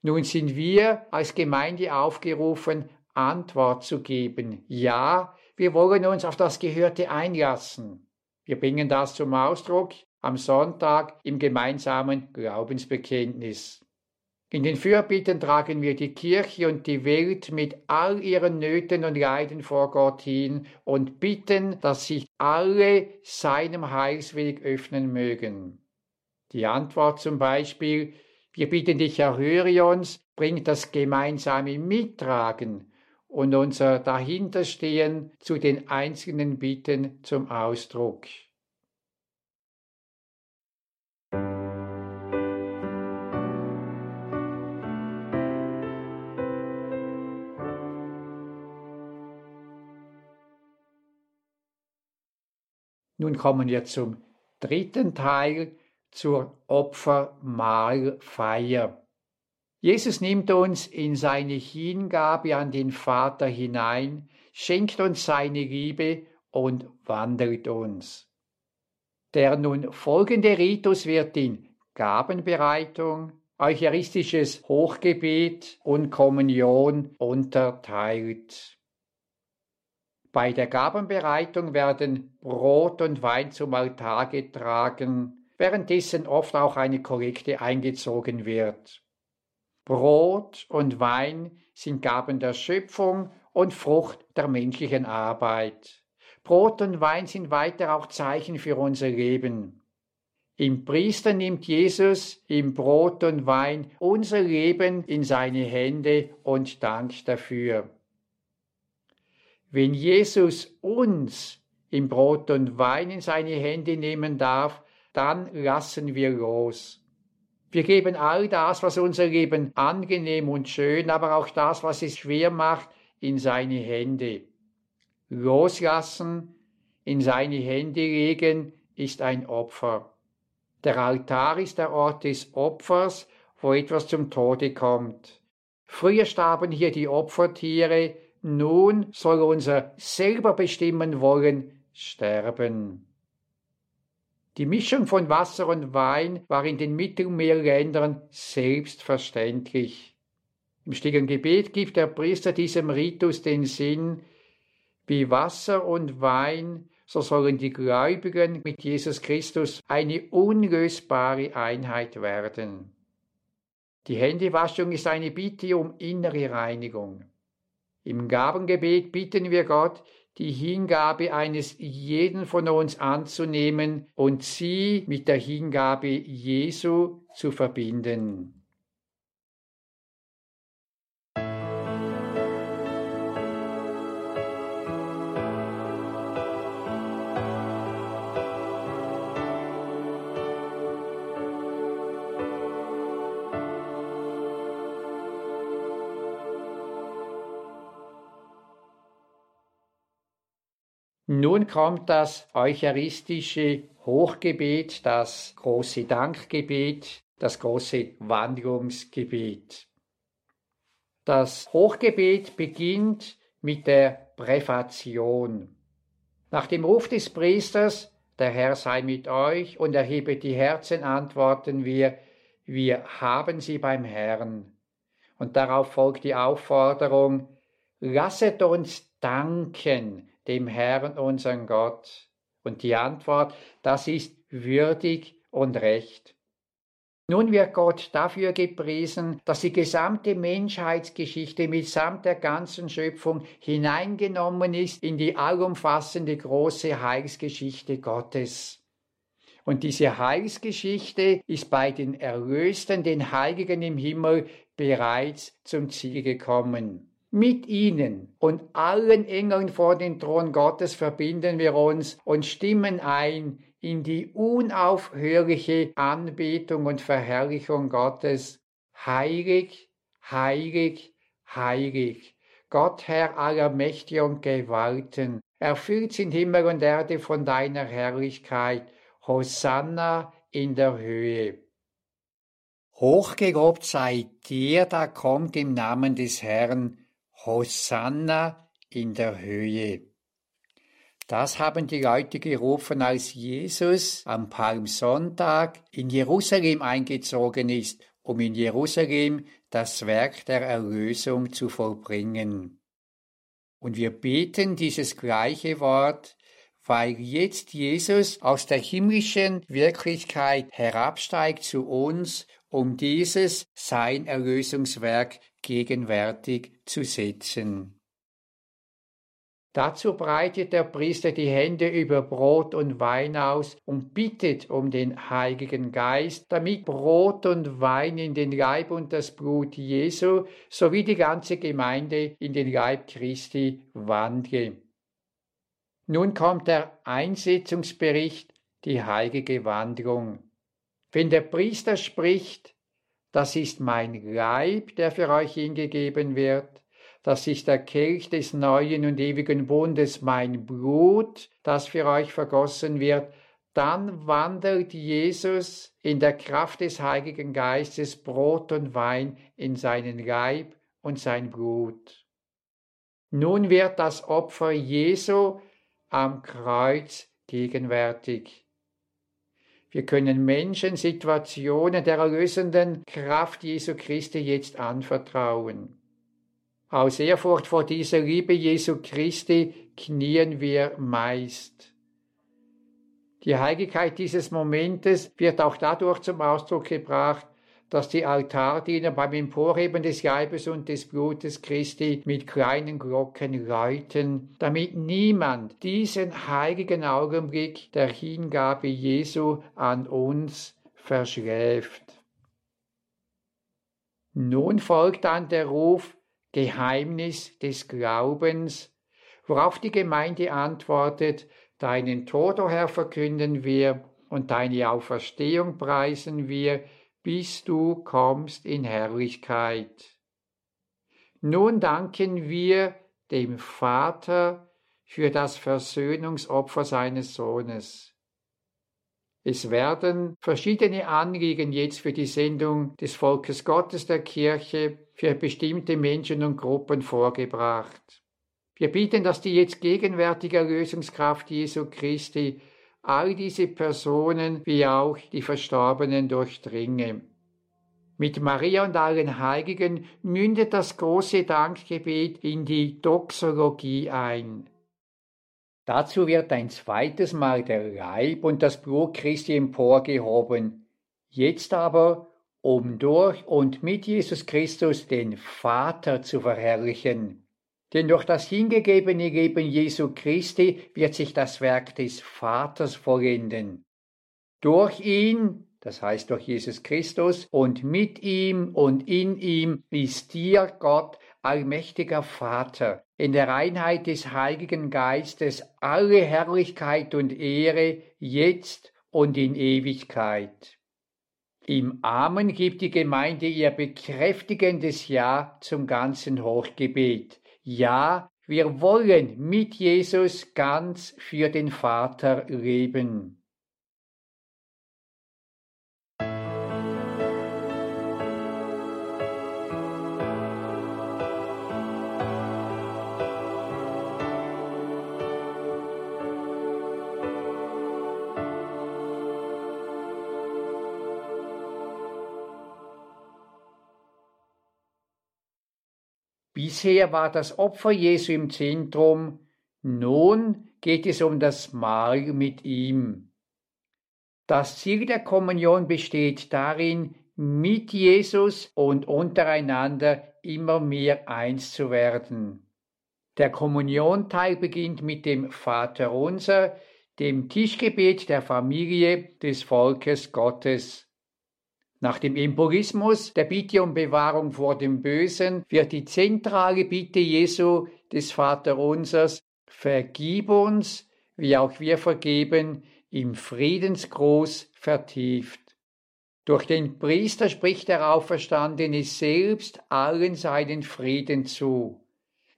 Nun sind wir als Gemeinde aufgerufen, Antwort zu geben. Ja, wir wollen uns auf das Gehörte einlassen. Wir bringen das zum Ausdruck am Sonntag im gemeinsamen Glaubensbekenntnis. In den Fürbitten tragen wir die Kirche und die Welt mit all ihren Nöten und Leiden vor Gott hin und bitten, dass sich alle seinem Heilsweg öffnen mögen. Die Antwort zum Beispiel, wir bitten dich, erhöre uns, bringt das gemeinsame Mittragen und unser Dahinterstehen zu den einzelnen Bitten zum Ausdruck. Nun kommen wir zum dritten Teil, zur Opfermahlfeier. Jesus nimmt uns in seine Hingabe an den Vater hinein, schenkt uns seine Liebe und wandelt uns. Der nun folgende Ritus wird in Gabenbereitung, eucharistisches Hochgebet und Kommunion unterteilt. Bei der Gabenbereitung werden Brot und Wein zum Altar getragen, währenddessen oft auch eine Kollekte eingezogen wird. Brot und Wein sind Gaben der Schöpfung und Frucht der menschlichen Arbeit. Brot und Wein sind weiter auch Zeichen für unser Leben. Im Priester nimmt Jesus im Brot und Wein unser Leben in seine Hände und dankt dafür. Wenn Jesus uns im Brot und Wein in seine Hände nehmen darf, dann lassen wir los. Wir geben all das, was unser Leben angenehm und schön, aber auch das, was es schwer macht, in seine Hände. Loslassen, in seine Hände legen, ist ein Opfer. Der Altar ist der Ort des Opfers, wo etwas zum Tode kommt. Früher starben hier die Opfertiere, nun soll unser selber bestimmen wollen sterben. Die Mischung von Wasser und Wein war in den Mittelmeerländern selbstverständlich. Im stillen Gebet gibt der Priester diesem Ritus den Sinn, wie Wasser und Wein, so sollen die Gläubigen mit Jesus Christus eine unlösbare Einheit werden. Die Händewaschung ist eine Bitte um innere Reinigung. Im Gabengebet bitten wir Gott, die Hingabe eines jeden von uns anzunehmen und sie mit der Hingabe Jesu zu verbinden. Nun kommt das eucharistische Hochgebet, das große Dankgebet, das große Wandlungsgebet. Das Hochgebet beginnt mit der Präfation. Nach dem Ruf des Priesters, der Herr sei mit euch und erhebe die Herzen, antworten wir, wir haben sie beim Herrn. Und darauf folgt die Aufforderung, lasset uns danken, dem Herrn unseren Gott? Und die Antwort, das ist würdig und recht. Nun wird Gott dafür gepriesen, dass die gesamte Menschheitsgeschichte mitsamt der ganzen Schöpfung hineingenommen ist in die allumfassende große Heilsgeschichte Gottes. Und diese Heilsgeschichte ist bei den Erlösten, den Heiligen im Himmel, bereits zum Ziel gekommen. Mit ihnen und allen Engeln vor den Thron Gottes verbinden wir uns und stimmen ein in die unaufhörliche Anbetung und Verherrlichung Gottes. Heilig, heilig, heilig. Gott Herr aller Mächte und Gewalten, erfüllt sind Himmel und Erde von deiner Herrlichkeit. Hosanna in der Höhe. Hochgelobt sei der, da kommt im Namen des Herrn, Hosanna in der Höhe. Das haben die Leute gerufen, als Jesus am Palmsonntag in Jerusalem eingezogen ist, um in Jerusalem das Werk der Erlösung zu vollbringen. Und wir beten dieses gleiche Wort, weil jetzt Jesus aus der himmlischen Wirklichkeit herabsteigt zu uns, um dieses sein Erlösungswerk gegenwärtig zu setzen. Dazu breitet der Priester die Hände über Brot und Wein aus und bittet um den Heiligen Geist, damit Brot und Wein in den Leib und das Blut Jesu sowie die ganze Gemeinde in den Leib Christi wandle. Nun kommt der Einsetzungsbericht, die heilige Wandlung. Wenn der Priester spricht, das ist mein Leib, der für euch hingegeben wird, das ist der Kelch des neuen und ewigen Bundes, mein Blut, das für euch vergossen wird, dann wandelt Jesus in der Kraft des Heiligen Geistes Brot und Wein in seinen Leib und sein Blut. Nun wird das Opfer Jesu am Kreuz gegenwärtig. Wir können Menschen Situationen der erlösenden Kraft Jesu Christi jetzt anvertrauen. Aus Ehrfurcht vor dieser Liebe Jesu Christi knien wir meist. Die Heiligkeit dieses Momentes wird auch dadurch zum Ausdruck gebracht, dass die Altardiener beim Emporheben des Leibes und des Blutes Christi mit kleinen Glocken läuten, damit niemand diesen heiligen Augenblick der Hingabe Jesu an uns verschläft. Nun folgt dann der Ruf Geheimnis des Glaubens, worauf die Gemeinde antwortet, Deinen Tod, o Herr, verkünden wir und deine Auferstehung preisen wir, bis du kommst in Herrlichkeit. Nun danken wir dem Vater für das Versöhnungsopfer seines Sohnes. Es werden verschiedene Anliegen jetzt für die Sendung des Volkes Gottes der Kirche für bestimmte Menschen und Gruppen vorgebracht. Wir bitten, dass die jetzt gegenwärtige Erlösungskraft Jesu Christi all diese Personen wie auch die Verstorbenen durchdringe. Mit Maria und allen Heiligen mündet das große Dankgebet in die Doxologie ein. Dazu wird ein zweites Mal der Leib und das Blut Christi emporgehoben. Jetzt aber, um durch und mit Jesus Christus den Vater zu verherrlichen. Denn durch das hingegebene Leben Jesu Christi wird sich das Werk des Vaters vollenden. Durch ihn, das heißt durch Jesus Christus, und mit ihm und in ihm ist dir Gott, allmächtiger Vater, in der Einheit des Heiligen Geistes alle Herrlichkeit und Ehre jetzt und in Ewigkeit. Im Amen gibt die Gemeinde ihr bekräftigendes Ja zum ganzen Hochgebet. Ja, wir wollen mit Jesus ganz für den Vater leben. Bisher war das Opfer Jesu im Zentrum, nun geht es um das Mahl mit ihm. Das Ziel der Kommunion besteht darin, mit Jesus und untereinander immer mehr eins zu werden. Der Kommunionteil beginnt mit dem Vaterunser, dem Tischgebet der Familie des Volkes Gottes. Nach dem Embolismus, der Bitte um Bewahrung vor dem Bösen, wird die zentrale Bitte Jesu des Vaterunsers Vergib uns, wie auch wir vergeben, im Friedensgruß vertieft. Durch den Priester spricht der Auferstandene selbst allen seinen Frieden zu.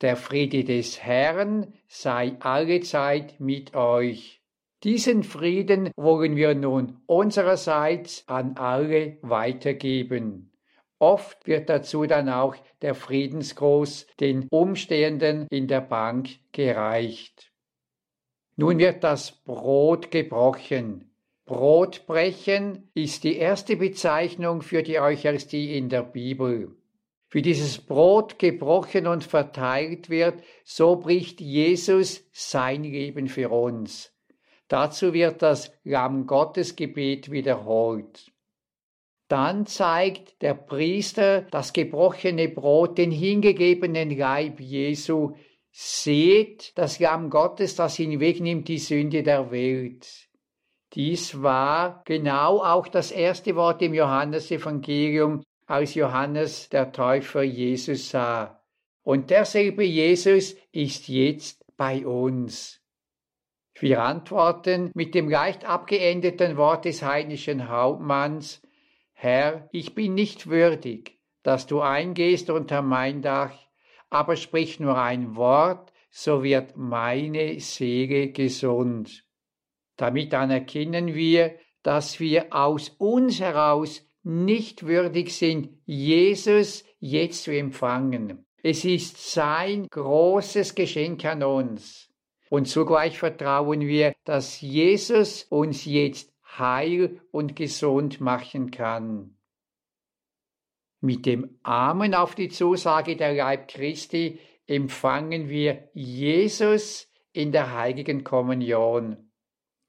Der Friede des Herrn sei allezeit mit euch. Diesen Frieden wollen wir nun unsererseits an alle weitergeben. Oft wird dazu dann auch der Friedensgruß den Umstehenden in der Bank gereicht. Nun wird das Brot gebrochen. Brotbrechen ist die erste Bezeichnung für die Eucharistie in der Bibel. Wie dieses Brot gebrochen und verteilt wird, so bricht Jesus sein Leben für uns. Dazu wird das Lamm Gottes Gebet wiederholt. Dann zeigt der Priester das gebrochene Brot, den hingegebenen Leib Jesu. Seht das Lamm Gottes, das hinwegnimmt die Sünde der Welt. Dies war genau auch das erste Wort im Johannesevangelium, als Johannes der Täufer Jesus sah. Und derselbe Jesus ist jetzt bei uns. Wir antworten mit dem leicht abgeendeten Wort des heidnischen Hauptmanns, Herr, ich bin nicht würdig, dass du eingehst unter mein Dach, aber sprich nur ein Wort, so wird meine Seele gesund. Damit anerkennen wir, dass wir aus uns heraus nicht würdig sind, Jesus jetzt zu empfangen. Es ist sein großes Geschenk an uns. Und zugleich vertrauen wir, dass Jesus uns jetzt heil und gesund machen kann. Mit dem Amen auf die Zusage der Leib Christi empfangen wir Jesus in der heiligen Kommunion.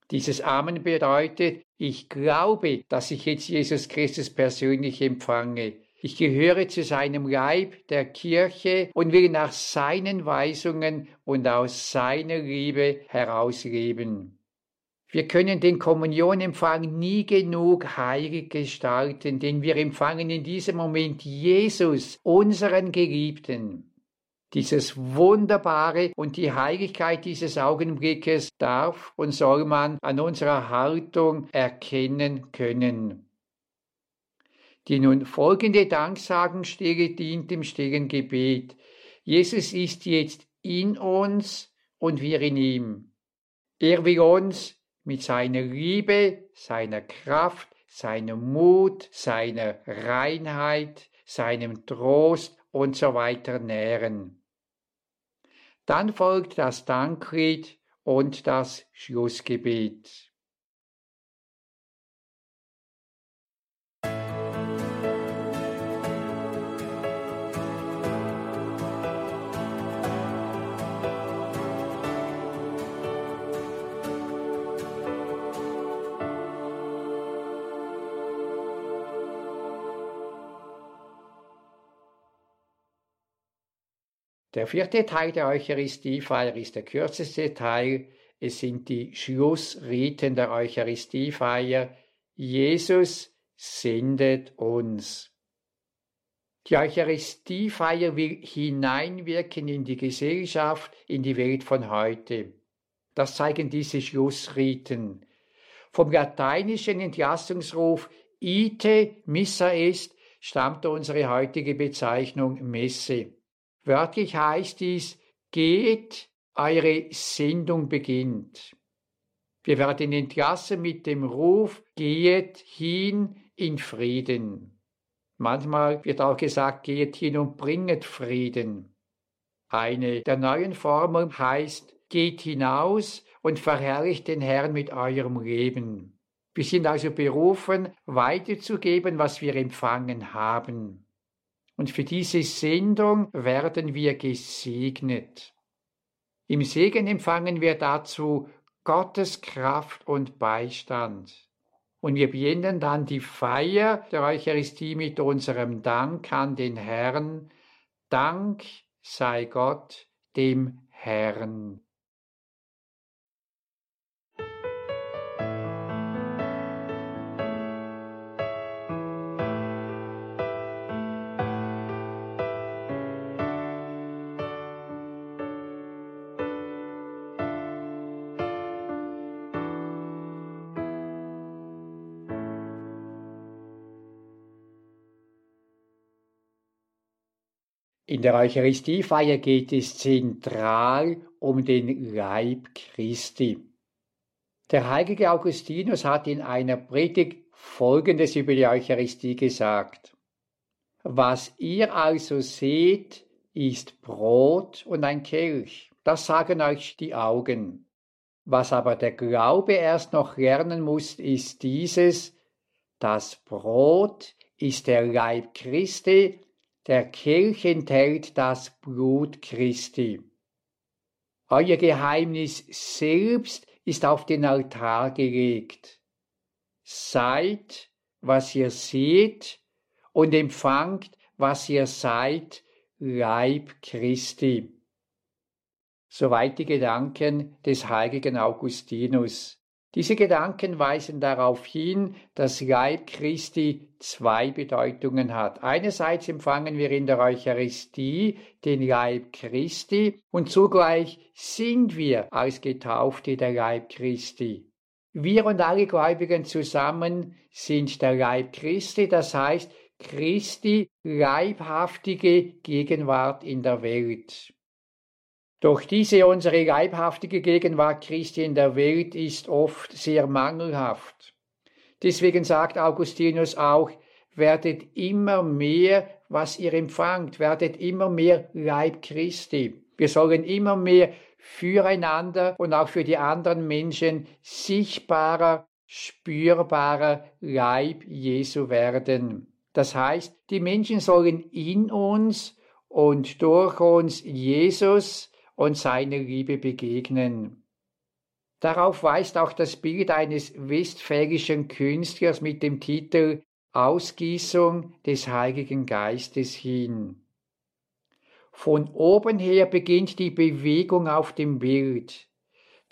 Dieses Amen bedeutet, ich glaube, dass ich jetzt Jesus Christus persönlich empfange. Ich gehöre zu seinem Leib, der Kirche, und will nach seinen Weisungen und aus seiner Liebe herausleben. Wir können den Kommunionempfang nie genug heilig gestalten, denn wir empfangen in diesem Moment Jesus, unseren Geliebten. Dieses Wunderbare und die Heiligkeit dieses Augenblickes darf und soll man an unserer Haltung erkennen können. Die nun folgende Danksagenstelle dient dem stillen Gebet. Jesus ist jetzt in uns und wir in ihm. Er will uns mit seiner Liebe, seiner Kraft, seinem Mut, seiner Reinheit, seinem Trost und so weiter nähren. Dann folgt das Danklied und das Schlussgebet. Der vierte Teil der Eucharistiefeier ist der kürzeste Teil. Es sind die Schlussriten der Eucharistiefeier. Jesus sendet uns. Die Eucharistiefeier will hineinwirken in die Gesellschaft, in die Welt von heute. Das zeigen diese Schlussriten. Vom lateinischen Entlassungsruf Ite Missa est stammt unsere heutige Bezeichnung Messe. Wörtlich heißt dies, geht, eure Sendung beginnt. Wir werden entlassen mit dem Ruf, geht hin in Frieden. Manchmal wird auch gesagt, geht hin und bringet Frieden. Eine der neuen Formeln heißt, geht hinaus und verherrlicht den Herrn mit eurem Leben. Wir sind also berufen, weiterzugeben, was wir empfangen haben. Und für diese Sendung werden wir gesegnet. Im Segen empfangen wir dazu Gottes Kraft und Beistand. Und wir beenden dann die Feier der Eucharistie mit unserem Dank an den Herrn. Dank sei Gott dem Herrn. In der Eucharistiefeier geht es zentral um den Leib Christi. Der heilige Augustinus hat in einer Predigt Folgendes über die Eucharistie gesagt. Was ihr also seht, ist Brot und ein Kelch. Das sagen euch die Augen. Was aber der Glaube erst noch lernen muss, ist dieses, das Brot ist der Leib Christi der Kelch enthält das Blut Christi. Euer Geheimnis selbst ist auf den Altar gelegt. Seid, was ihr seht, und empfangt, was ihr seid, Leib Christi. Soweit die Gedanken des heiligen Augustinus. Diese Gedanken weisen darauf hin, dass Leib Christi zwei Bedeutungen hat. Einerseits empfangen wir in der Eucharistie den Leib Christi und zugleich sind wir als Getaufte der Leib Christi. Wir und alle Gläubigen zusammen sind der Leib Christi, das heißt Christi leibhaftige Gegenwart in der Welt. Doch diese unsere leibhaftige Gegenwart Christi in der Welt ist oft sehr mangelhaft. Deswegen sagt Augustinus auch, werdet immer mehr, was ihr empfangt, werdet immer mehr Leib Christi. Wir sollen immer mehr füreinander und auch für die anderen Menschen sichtbarer, spürbarer Leib Jesu werden. Das heißt, die Menschen sollen in uns und durch uns Jesus und seiner Liebe begegnen. Darauf weist auch das Bild eines westfälischen Künstlers mit dem Titel Ausgießung des Heiligen Geistes hin. Von oben her beginnt die Bewegung auf dem Bild.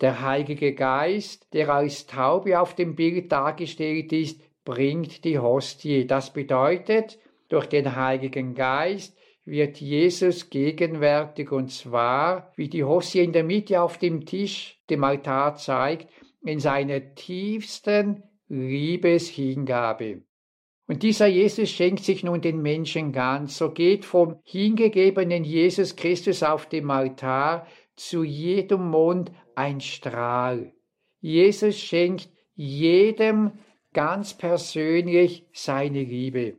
Der Heilige Geist, der als Taube auf dem Bild dargestellt ist, bringt die Hostie. Das bedeutet, durch den Heiligen Geist wird Jesus gegenwärtig und zwar, wie die Hossie in der Mitte auf dem Tisch, dem Altar zeigt, in seiner tiefsten Liebeshingabe. Und dieser Jesus schenkt sich nun den Menschen ganz. So geht vom hingegebenen Jesus Christus auf dem Altar zu jedem Mond ein Strahl. Jesus schenkt jedem ganz persönlich seine Liebe.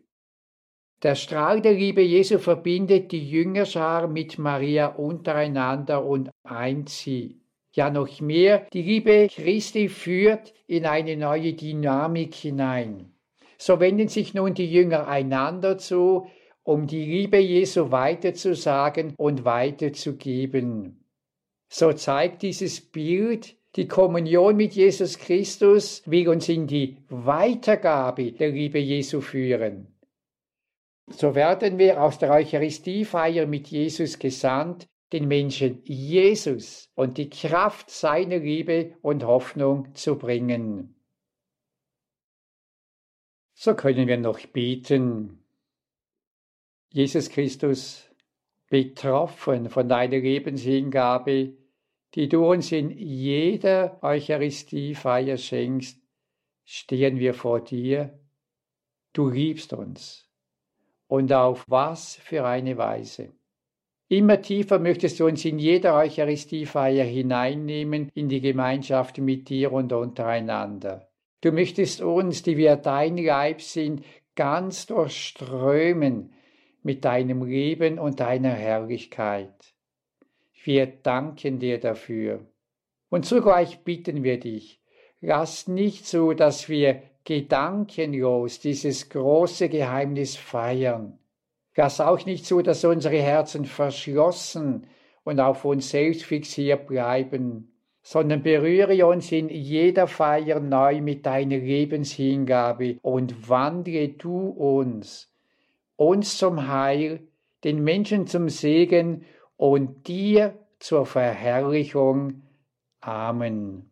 Der Strahl der Liebe Jesu verbindet die Jüngerschar mit Maria untereinander und eint sie. Ja noch mehr, die Liebe Christi führt in eine neue Dynamik hinein. So wenden sich nun die Jünger einander zu, um die Liebe Jesu weiterzusagen und weiterzugeben. So zeigt dieses Bild, die Kommunion mit Jesus Christus will uns in die Weitergabe der Liebe Jesu führen. So werden wir aus der Eucharistiefeier mit Jesus gesandt, den Menschen Jesus und die Kraft seiner Liebe und Hoffnung zu bringen. So können wir noch beten. Jesus Christus, betroffen von deiner Lebenshingabe, die du uns in jeder Eucharistiefeier schenkst, stehen wir vor dir. Du liebst uns. Und auf was für eine Weise. Immer tiefer möchtest du uns in jeder Eucharistiefeier hineinnehmen in die Gemeinschaft mit dir und untereinander. Du möchtest uns, die wir dein Leib sind, ganz durchströmen mit deinem Leben und deiner Herrlichkeit. Wir danken dir dafür. Und zugleich bitten wir dich, lass nicht so, dass wir gedankenlos dieses große Geheimnis feiern. Lass auch nicht so, dass unsere Herzen verschlossen und auf uns selbst fixiert bleiben, sondern berühre uns in jeder Feier neu mit deiner Lebenshingabe und wandle du uns uns zum Heil, den Menschen zum Segen und dir zur Verherrlichung. Amen.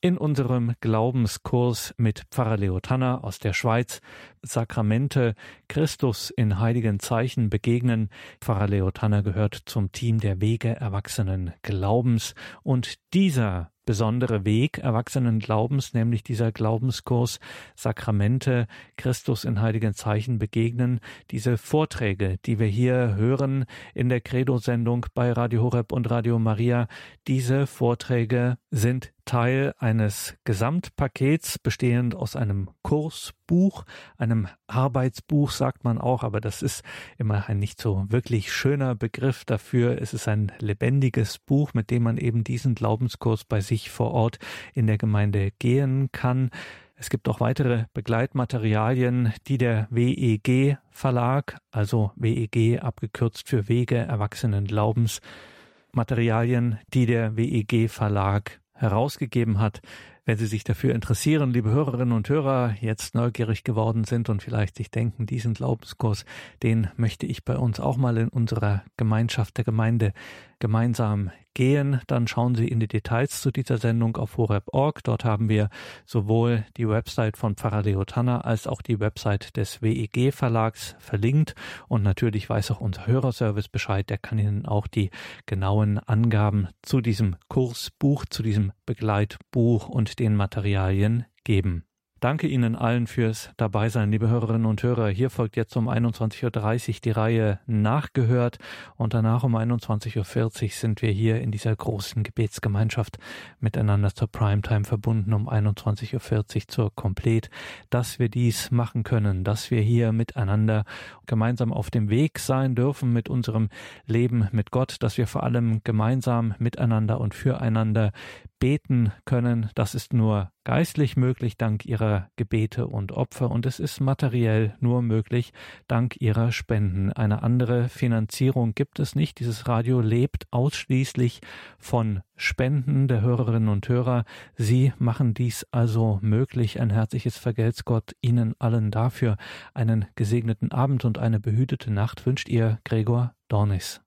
In unserem Glaubenskurs mit Pfarrer Leo Tanner aus der Schweiz Sakramente Christus in heiligen Zeichen begegnen. Pfarrer Leo Tanner gehört zum Team der Wege erwachsenen Glaubens und dieser besondere Weg erwachsenen Glaubens, nämlich dieser Glaubenskurs Sakramente Christus in heiligen Zeichen begegnen. Diese Vorträge, die wir hier hören in der Credo-Sendung bei Radio Horeb und Radio Maria, diese Vorträge sind Teil eines Gesamtpakets bestehend aus einem Kursbuch, einem Arbeitsbuch sagt man auch, aber das ist immer ein nicht so wirklich schöner Begriff dafür. Es ist ein lebendiges Buch, mit dem man eben diesen Glaubenskurs bei sich vor Ort in der Gemeinde gehen kann. Es gibt auch weitere Begleitmaterialien, die der WEG Verlag, also WEG abgekürzt für Wege Erwachsenen Glaubens, Materialien, die der WEG Verlag herausgegeben hat. Wenn Sie sich dafür interessieren, liebe Hörerinnen und Hörer, jetzt neugierig geworden sind und vielleicht sich denken, diesen Glaubenskurs, den möchte ich bei uns auch mal in unserer Gemeinschaft der Gemeinde gemeinsam gehen, dann schauen Sie in die Details zu dieser Sendung auf horeb.org. Dort haben wir sowohl die Website von Pfarrer Leo Tanner als auch die Website des WEG Verlags verlinkt. Und natürlich weiß auch unser Hörerservice Bescheid. Der kann Ihnen auch die genauen Angaben zu diesem Kursbuch, zu diesem Begleitbuch und den Materialien geben. Danke Ihnen allen fürs Dabeisein, liebe Hörerinnen und Hörer. Hier folgt jetzt um 21.30 Uhr die Reihe Nachgehört. Und danach um 21.40 Uhr sind wir hier in dieser großen Gebetsgemeinschaft miteinander zur Primetime verbunden. Um 21.40 Uhr zur Komplet, dass wir dies machen können, dass wir hier miteinander gemeinsam auf dem Weg sein dürfen mit unserem Leben mit Gott, dass wir vor allem gemeinsam miteinander und füreinander beten können. Das ist nur geistlich möglich dank ihrer Gebete und Opfer und es ist materiell nur möglich dank ihrer Spenden. Eine andere Finanzierung gibt es nicht. Dieses Radio lebt ausschließlich von Spenden der Hörerinnen und Hörer. Sie machen dies also möglich. Ein herzliches Vergelt's Gott Ihnen allen dafür. Einen gesegneten Abend und eine behütete Nacht wünscht ihr Gregor Dornis.